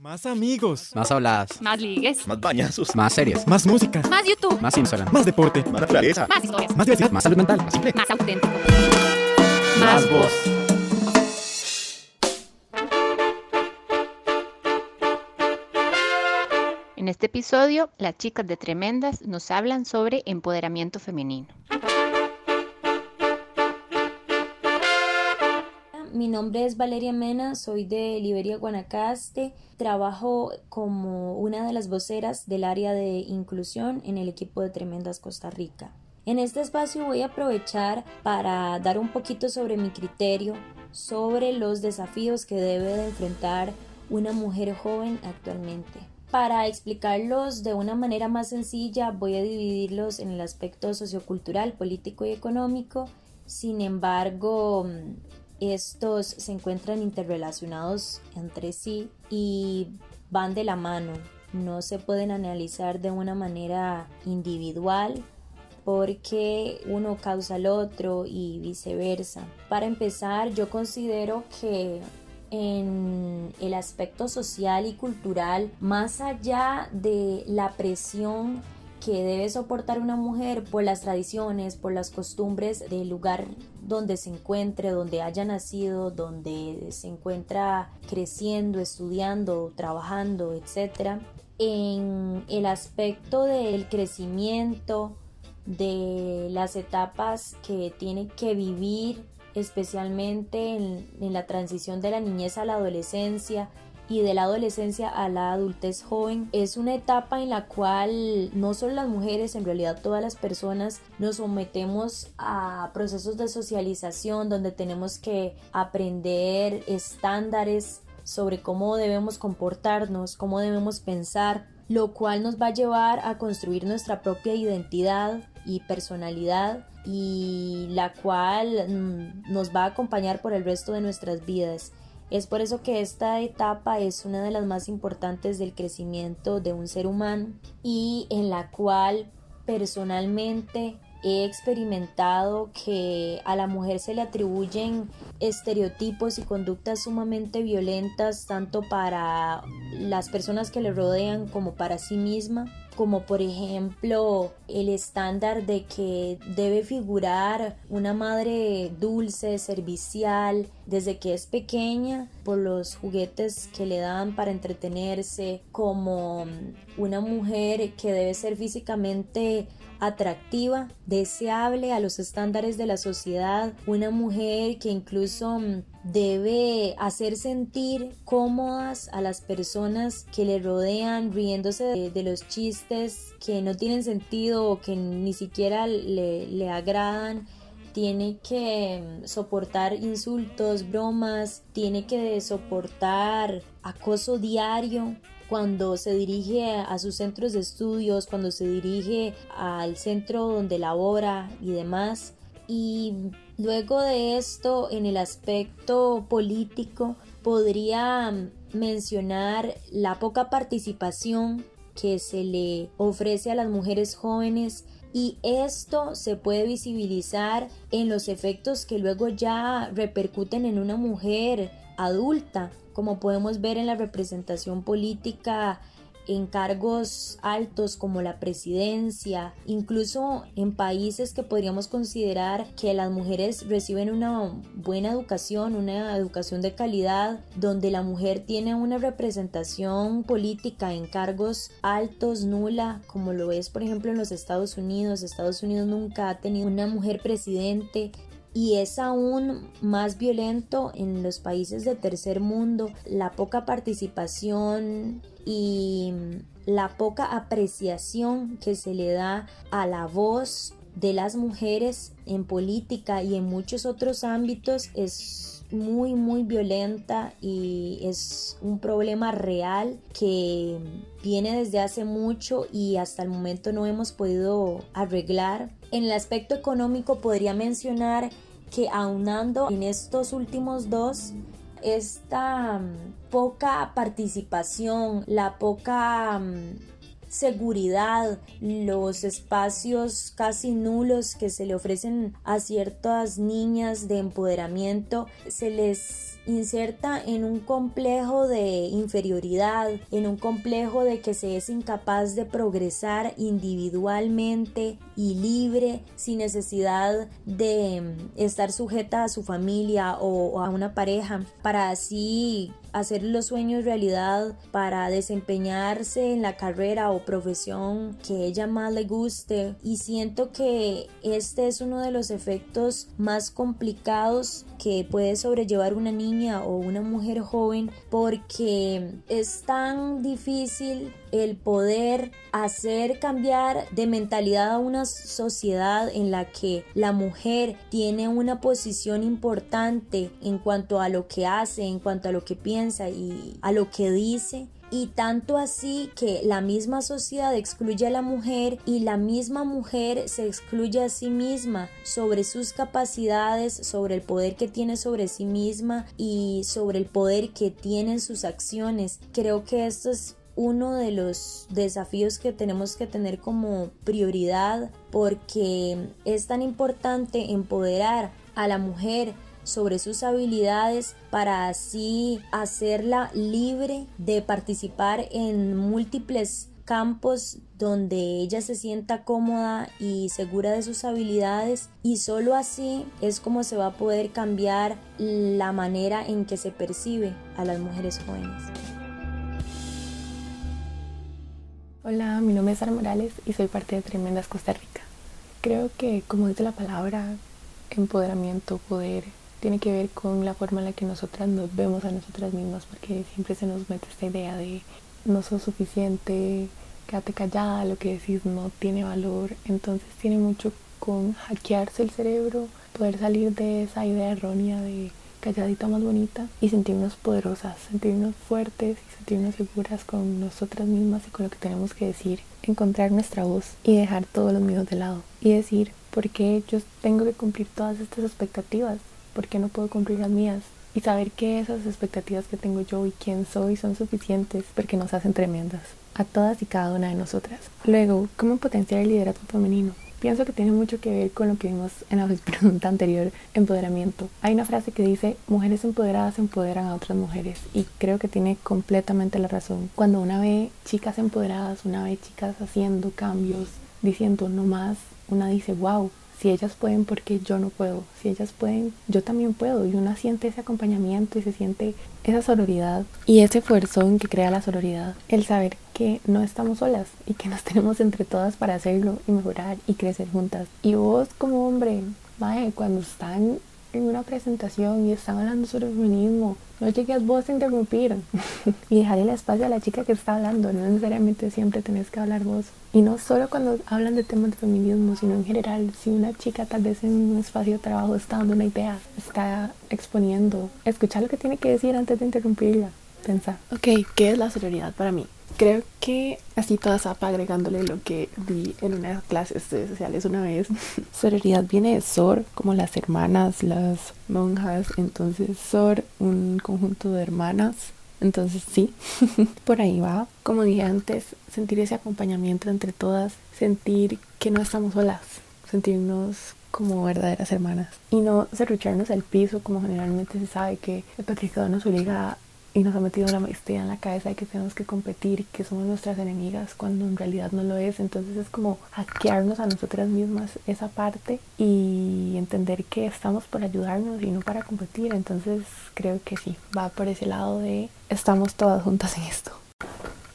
Más amigos. Más habladas. Más ligues. Más bañazos. Más series. Más música. Más YouTube. Más Instagram. Más deporte. Más naturaleza. Más historias. Más diversidad. Más salud mental. Más simple. Más auténtico. Más voz. En este episodio, las chicas de Tremendas nos hablan sobre empoderamiento femenino. Mi nombre es Valeria Mena, soy de Liberia, Guanacaste. Trabajo como una de las voceras del área de inclusión en el equipo de Tremendas Costa Rica. En este espacio voy a aprovechar para dar un poquito sobre mi criterio, sobre los desafíos que debe de enfrentar una mujer joven actualmente. Para explicarlos de una manera más sencilla, voy a dividirlos en el aspecto sociocultural, político y económico. Sin embargo, estos se encuentran interrelacionados entre sí y van de la mano. No se pueden analizar de una manera individual porque uno causa al otro y viceversa. Para empezar, yo considero que en el aspecto social y cultural, más allá de la presión que debe soportar una mujer por las tradiciones, por las costumbres del lugar donde se encuentre, donde haya nacido, donde se encuentra creciendo, estudiando, trabajando, etc. En el aspecto del crecimiento, de las etapas que tiene que vivir, especialmente en, en la transición de la niñez a la adolescencia, y de la adolescencia a la adultez joven es una etapa en la cual no solo las mujeres, en realidad todas las personas nos sometemos a procesos de socialización donde tenemos que aprender estándares sobre cómo debemos comportarnos, cómo debemos pensar, lo cual nos va a llevar a construir nuestra propia identidad y personalidad y la cual mm, nos va a acompañar por el resto de nuestras vidas. Es por eso que esta etapa es una de las más importantes del crecimiento de un ser humano y en la cual personalmente he experimentado que a la mujer se le atribuyen estereotipos y conductas sumamente violentas tanto para las personas que le rodean como para sí misma como por ejemplo el estándar de que debe figurar una madre dulce, servicial, desde que es pequeña, por los juguetes que le dan para entretenerse, como una mujer que debe ser físicamente atractiva, deseable a los estándares de la sociedad, una mujer que incluso mm, debe hacer sentir cómodas a las personas que le rodean, riéndose de, los chistes que no tienen sentido o que ni siquiera le, le agradan. Tiene que mm, soportar insultos, bromas, tiene que soportar acoso diario, cuando se dirige a sus centros de estudios, cuando se dirige al centro donde labora y demás. Y luego de esto, en el aspecto político, podría mencionar la poca participación que se le ofrece a las mujeres jóvenes y esto se puede visibilizar en los efectos que luego ya repercuten en una mujer adulta como podemos ver en la representación política en cargos altos como la presidencia, incluso en países que podríamos considerar que las mujeres reciben una buena educación, una educación de calidad, donde la mujer tiene una representación política en cargos altos, nula, como lo es por ejemplo en los Estados Unidos. Estados Unidos nunca ha tenido una mujer presidente, y es aún más violento en los países de tercer mundo. La poca participación y la poca apreciación que se le da a la voz de las mujeres en política y en muchos otros ámbitos es muy muy violenta y es un problema real que viene desde hace mucho y hasta el momento no hemos podido arreglar. En el aspecto económico podría mencionar que aunando en estos últimos dos, esta mm, poca participación, la poca mm, seguridad, los espacios casi nulos que se le ofrecen a ciertas niñas de empoderamiento, se les inserta en un complejo de inferioridad, en un complejo de que se es incapaz de progresar individualmente y libre sin necesidad de mm, estar sujeta a su familia o a una pareja para así hacer los sueños realidad, para desempeñarse en la carrera o profesión que ella más le guste. Y siento que este es uno de los efectos más complicados que puede sobrellevar una niña o una mujer joven porque es tan difícil el poder hacer cambiar de mentalidad a una sociedad en la que la mujer tiene una posición importante en cuanto a lo que hace, en cuanto a lo que piensa y a lo que dice y tanto así que la misma sociedad excluye a la mujer y la misma mujer se excluye a sí misma sobre sus capacidades, sobre el poder que tiene sobre sí misma y sobre el poder que tienen sus acciones. Creo que esto es uno de los desafíos que tenemos que tener como prioridad porque es tan importante empoderar a la mujer sobre sus habilidades para así hacerla libre de participar en múltiples campos donde ella se sienta cómoda y segura de sus habilidades y solo así es como se va a poder cambiar la manera en que se percibe a las mujeres jóvenes. Hola, mi nombre es Sara Morales y soy parte de Tremendas Costa Rica. Creo que, como dice la palabra, empoderamiento, poder, tiene que ver con la forma en la que nosotras nos vemos a nosotras mismas, porque siempre se nos mete esta idea de no sos suficiente, quédate callada, lo que decís no tiene valor. Entonces tiene mucho con hackearse el cerebro, poder salir de esa idea errónea de calladita más bonita y sentirnos poderosas, sentirnos fuertes y sentirnos seguras con nosotras mismas y con lo que tenemos que decir, encontrar nuestra voz y dejar todos los miedos de lado y decir, ¿por qué yo tengo que cumplir todas estas expectativas? ¿por qué no puedo cumplir las mías? Y saber que esas expectativas que tengo yo y quién soy son suficientes porque nos hacen tremendas, a todas y cada una de nosotras. Luego, ¿cómo potenciar el liderazgo femenino? Pienso que tiene mucho que ver con lo que vimos en la pregunta anterior, empoderamiento. Hay una frase que dice, mujeres empoderadas empoderan a otras mujeres y creo que tiene completamente la razón. Cuando una ve chicas empoderadas, una ve chicas haciendo cambios, diciendo no más, una dice, wow, si ellas pueden, porque yo no puedo? Si ellas pueden, yo también puedo. Y una siente ese acompañamiento y se siente esa sororidad y ese esfuerzo en que crea la sororidad. El saber que no estamos solas y que nos tenemos entre todas para hacerlo y mejorar y crecer juntas. Y vos como hombre, mae, cuando están en una presentación y están hablando sobre feminismo, no llegues vos a interrumpir y dejarle el espacio a la chica que está hablando, no necesariamente siempre tenés que hablar vos. Y no solo cuando hablan de temas de feminismo, sino en general, si una chica tal vez en un espacio de trabajo está dando una idea, está exponiendo, escuchar lo que tiene que decir antes de interrumpirla, pensar. Ok, ¿qué es la sororidad para mí? Creo que así toda zapa agregándole lo que vi en una clase sociales una vez. Sororidad viene de Sor, como las hermanas, las monjas. Entonces, Sor, un conjunto de hermanas. Entonces, sí, por ahí va. Como dije antes, sentir ese acompañamiento entre todas, sentir que no estamos solas, sentirnos como verdaderas hermanas y no cerrucharnos al piso como generalmente se sabe que el patriarcado nos obliga y nos ha metido la maestría en la cabeza de que tenemos que competir, que somos nuestras enemigas, cuando en realidad no lo es. Entonces es como hackearnos a nosotras mismas esa parte y entender que estamos por ayudarnos y no para competir. Entonces creo que sí, va por ese lado de estamos todas juntas en esto.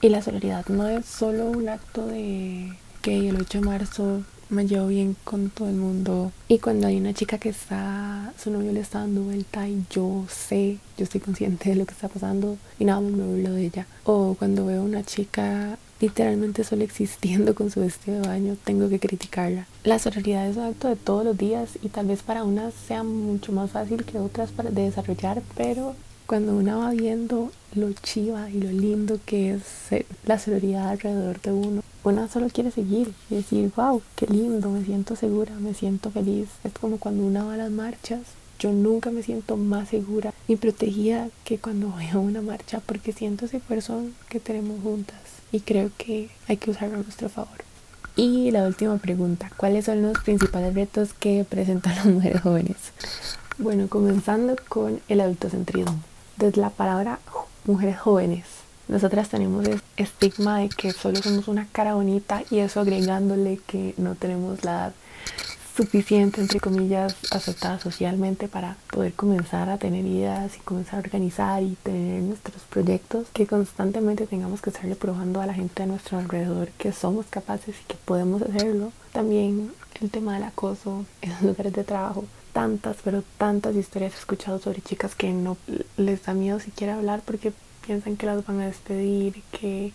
Y la solidaridad no es solo un acto de que el 8 de marzo me llevo bien con todo el mundo. Y cuando hay una chica que está, su novio le está dando vuelta y yo sé, yo estoy consciente de lo que está pasando y nada más me burlo de ella. O cuando veo una chica literalmente solo existiendo con su vestido de baño, tengo que criticarla. La sororidad es un acto de todos los días y tal vez para unas sea mucho más fácil que otras para de desarrollar, pero cuando una va viendo lo chiva y lo lindo que es la sororidad alrededor de uno, una solo quiere seguir y decir, wow, qué lindo, me siento segura, me siento feliz. Es como cuando una va a las marchas. Yo nunca me siento más segura y protegida que cuando voy a una marcha porque siento ese corazón que tenemos juntas y creo que hay que usarlo a nuestro favor. Y la última pregunta, ¿cuáles son los principales retos que presentan las mujeres jóvenes? Bueno, comenzando con el adultocentrismo desde la palabra mujeres jóvenes. Nosotras tenemos el estigma de que solo somos una cara bonita y eso agregándole que no tenemos la edad suficiente, entre comillas, aceptada socialmente para poder comenzar a tener ideas y comenzar a organizar y tener nuestros proyectos, que constantemente tengamos que estarle probando a la gente a nuestro alrededor que somos capaces y que podemos hacerlo. También el tema del acoso en los lugares de trabajo. Tantas, pero tantas historias he escuchado sobre chicas que no les da miedo siquiera hablar porque piensan que las van a despedir, que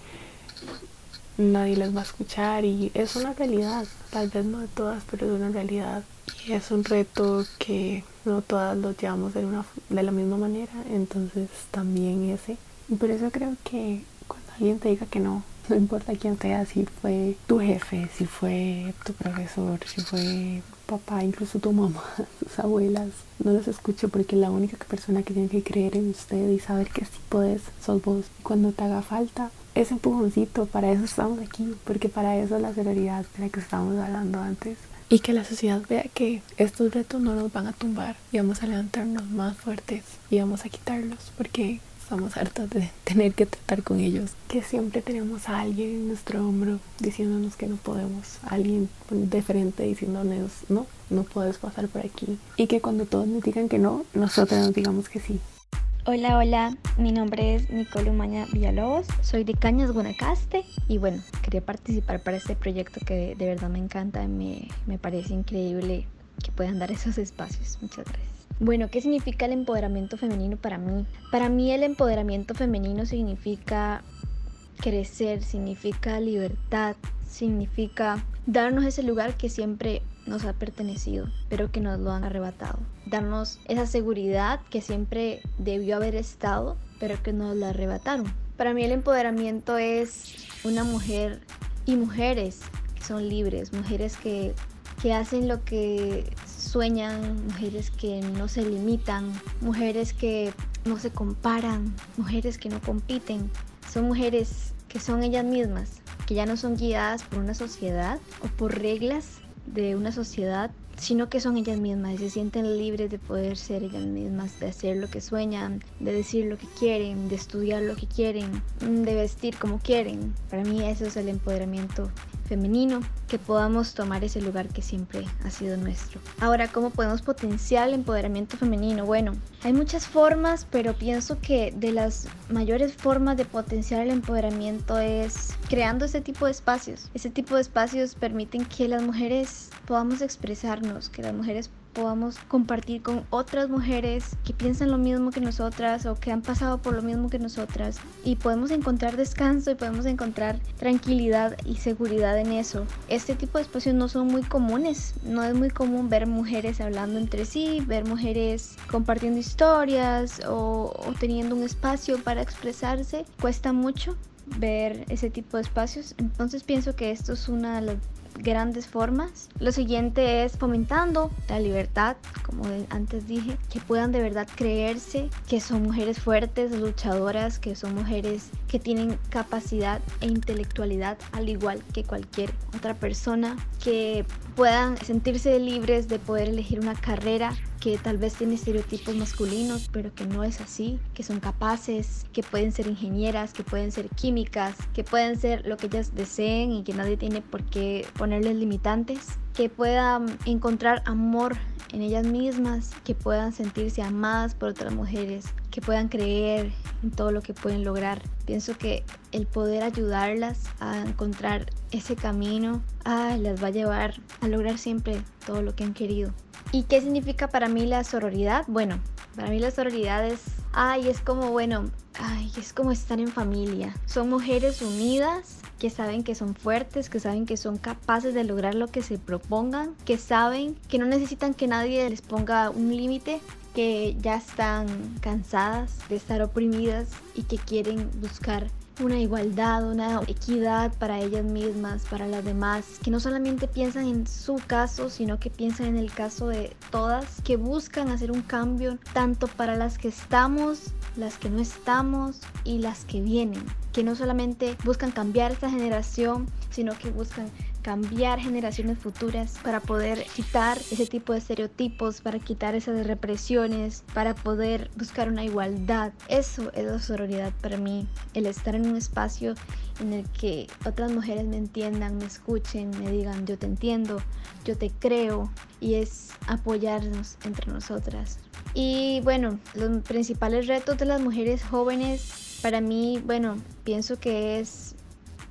nadie les va a escuchar y es una realidad, tal vez no de todas, pero es una realidad y es un reto que no todas lo llevamos de, de la misma manera, entonces también ese. Y por eso creo que cuando alguien te diga que no, no importa quién sea, si fue tu jefe, si fue tu profesor, si fue papá, incluso tu mamá, sus abuelas, no los escuche porque la única persona que tiene que creer en usted y saber que sí puedes, sos vos. Cuando te haga falta, ese empujoncito, para eso estamos aquí, porque para eso es la sororidad de la que estábamos hablando antes. Y que la sociedad vea que estos retos no nos van a tumbar y vamos a levantarnos más fuertes y vamos a quitarlos porque estamos hartos de tener que tratar con ellos. Que siempre tenemos a alguien en nuestro hombro diciéndonos que no podemos, alguien de frente diciéndonos no, no puedes pasar por aquí. Y que cuando todos nos digan que no, nosotros nos digamos que sí. Hola, hola, mi nombre es Nicole Umaña Villalobos, soy de Cañas, Guanacaste y bueno, quería participar para este proyecto que de verdad me encanta, me, me parece increíble que puedan dar esos espacios. Muchas gracias. Bueno, ¿qué significa el empoderamiento femenino para mí? Para mí el empoderamiento femenino significa crecer, significa libertad, significa darnos ese lugar que siempre nos ha pertenecido, pero que nos lo han arrebatado. Darnos esa seguridad que siempre debió haber estado, pero que nos la arrebataron. Para mí el empoderamiento es una mujer y mujeres que son libres, mujeres que, que hacen lo que sueñan, mujeres que no se limitan, mujeres que no se comparan, mujeres que no compiten. Son mujeres que son ellas mismas, que ya no son guiadas por una sociedad o por reglas de una sociedad, sino que son ellas mismas y se sienten libres de poder ser ellas mismas, de hacer lo que sueñan, de decir lo que quieren, de estudiar lo que quieren, de vestir como quieren. Para mí eso es el empoderamiento femenino, que podamos tomar ese lugar que siempre ha sido nuestro. Ahora, ¿cómo podemos potenciar el empoderamiento femenino? Bueno, hay muchas formas, pero pienso que de las mayores formas de potenciar el empoderamiento es creando ese tipo de espacios. Ese tipo de espacios permiten que las mujeres podamos expresarnos, que las mujeres podamos compartir con otras mujeres que piensan lo mismo que nosotras o que han pasado por lo mismo que nosotras y podemos encontrar descanso y podemos encontrar tranquilidad y seguridad en eso. Este tipo de espacios no son muy comunes, no es muy común ver mujeres hablando entre sí, ver mujeres compartiendo historias o, o teniendo un espacio para expresarse, cuesta mucho ver ese tipo de espacios. Entonces pienso que esto es una de las grandes formas. Lo siguiente es fomentando la libertad, como antes dije, que puedan de verdad creerse que son mujeres fuertes, luchadoras, que son mujeres que tienen capacidad e intelectualidad al igual que cualquier otra persona, que puedan sentirse libres de poder elegir una carrera que tal vez tiene estereotipos masculinos, pero que no es así, que son capaces, que pueden ser ingenieras, que pueden ser químicas, que pueden ser lo que ellas deseen y que nadie tiene por qué ponerles limitantes, que puedan encontrar amor en ellas mismas, que puedan sentirse amadas por otras mujeres, que puedan creer en todo lo que pueden lograr. Pienso que el poder ayudarlas a encontrar ese camino ah, las va a llevar a lograr siempre todo lo que han querido. ¿Y qué significa para mí la sororidad? Bueno, para mí la sororidad es, ay, es como, bueno, ay, es como estar en familia. Son mujeres unidas que saben que son fuertes, que saben que son capaces de lograr lo que se propongan, que saben que no necesitan que nadie les ponga un límite, que ya están cansadas de estar oprimidas y que quieren buscar una igualdad, una equidad para ellas mismas, para las demás, que no solamente piensan en su caso, sino que piensan en el caso de todas, que buscan hacer un cambio tanto para las que estamos, las que no estamos y las que vienen, que no solamente buscan cambiar esta generación, sino que buscan cambiar generaciones futuras, para poder quitar ese tipo de estereotipos, para quitar esas represiones, para poder buscar una igualdad. Eso es la sororidad para mí, el estar en un espacio en el que otras mujeres me entiendan, me escuchen, me digan yo te entiendo, yo te creo y es apoyarnos entre nosotras. Y bueno, los principales retos de las mujeres jóvenes para mí, bueno, pienso que es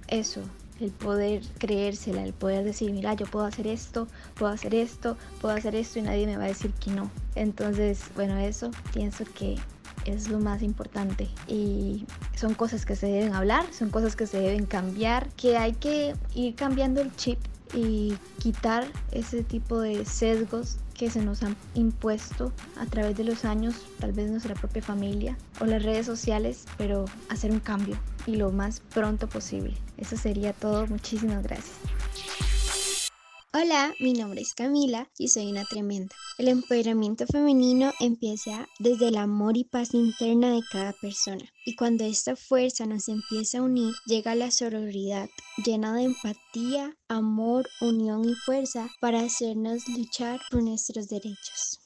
eso, el poder creérsela, el poder decir, mira, yo puedo hacer esto, puedo hacer esto, puedo hacer esto y nadie me va a decir que no. Entonces, bueno, eso pienso que es lo más importante y son cosas que se deben hablar, son cosas que se deben cambiar, que hay que ir cambiando el chip y quitar ese tipo de sesgos que se nos han impuesto a través de los años, tal vez nuestra propia familia o las redes sociales, pero hacer un cambio y lo más pronto posible. Eso sería todo. Muchísimas gracias. Hola, mi nombre es Camila y soy una tremenda. El empoderamiento femenino empieza desde el amor y paz interna de cada persona. Y cuando esta fuerza nos empieza a unir, llega la sororidad, llena de empatía, amor, unión y fuerza para hacernos luchar por nuestros derechos.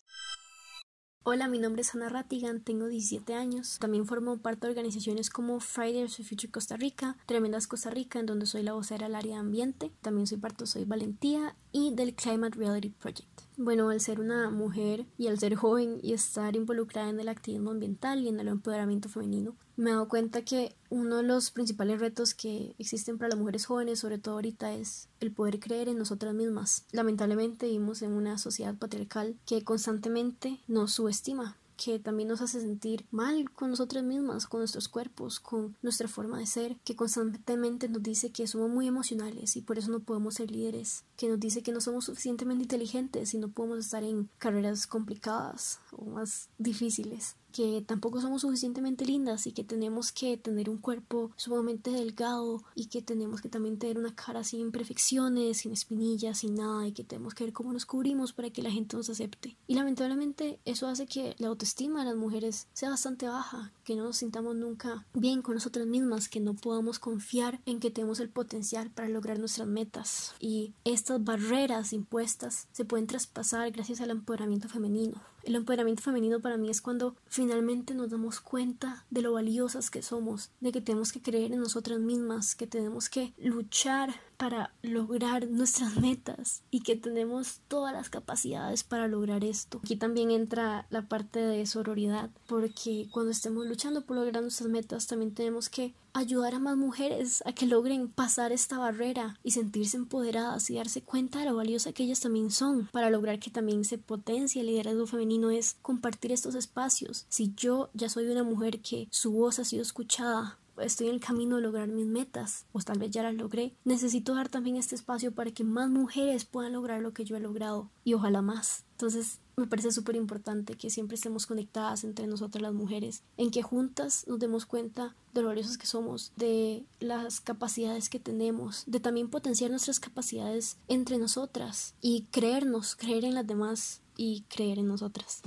Hola, mi nombre es Ana Ratigan, tengo 17 años. También formo parte de organizaciones como Fridays for Future Costa Rica, Tremendas Costa Rica, en donde soy la vocera del área de ambiente. También soy parte de Soy Valentía y del Climate Reality Project. Bueno, al ser una mujer y al ser joven y estar involucrada en el activismo ambiental y en el empoderamiento femenino, me he dado cuenta que uno de los principales retos que existen para las mujeres jóvenes, sobre todo ahorita, es el poder creer en nosotras mismas. Lamentablemente vivimos en una sociedad patriarcal que constantemente nos subestima que también nos hace sentir mal con nosotras mismas, con nuestros cuerpos, con nuestra forma de ser, que constantemente nos dice que somos muy emocionales y por eso no podemos ser líderes, que nos dice que no somos suficientemente inteligentes y no podemos estar en carreras complicadas o más difíciles que tampoco somos suficientemente lindas y que tenemos que tener un cuerpo sumamente delgado y que tenemos que también tener una cara sin imperfecciones, sin espinillas, sin nada y que tenemos que ver cómo nos cubrimos para que la gente nos acepte. Y lamentablemente eso hace que la autoestima de las mujeres sea bastante baja, que no nos sintamos nunca bien con nosotras mismas, que no podamos confiar en que tenemos el potencial para lograr nuestras metas. Y estas barreras impuestas se pueden traspasar gracias al empoderamiento femenino. El empoderamiento femenino para mí es cuando finalmente nos damos cuenta de lo valiosas que somos, de que tenemos que creer en nosotras mismas, que tenemos que luchar para lograr nuestras metas y que tenemos todas las capacidades para lograr esto. Aquí también entra la parte de sororidad, porque cuando estemos luchando por lograr nuestras metas también tenemos que ayudar a más mujeres a que logren pasar esta barrera y sentirse empoderadas y darse cuenta de lo valiosa que ellas también son para lograr que también se potencie el liderazgo femenino es compartir estos espacios. Si yo ya soy una mujer que su voz ha sido escuchada estoy en el camino de lograr mis metas, o tal vez ya las logré, necesito dar también este espacio para que más mujeres puedan lograr lo que yo he logrado y ojalá más. Entonces, me parece súper importante que siempre estemos conectadas entre nosotras las mujeres, en que juntas nos demos cuenta de lo valiosas que somos, de las capacidades que tenemos, de también potenciar nuestras capacidades entre nosotras y creernos, creer en las demás y creer en nosotras.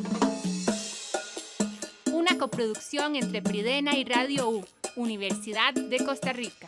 Una coproducción entre Pridena y Radio U. Universidad de Costa Rica.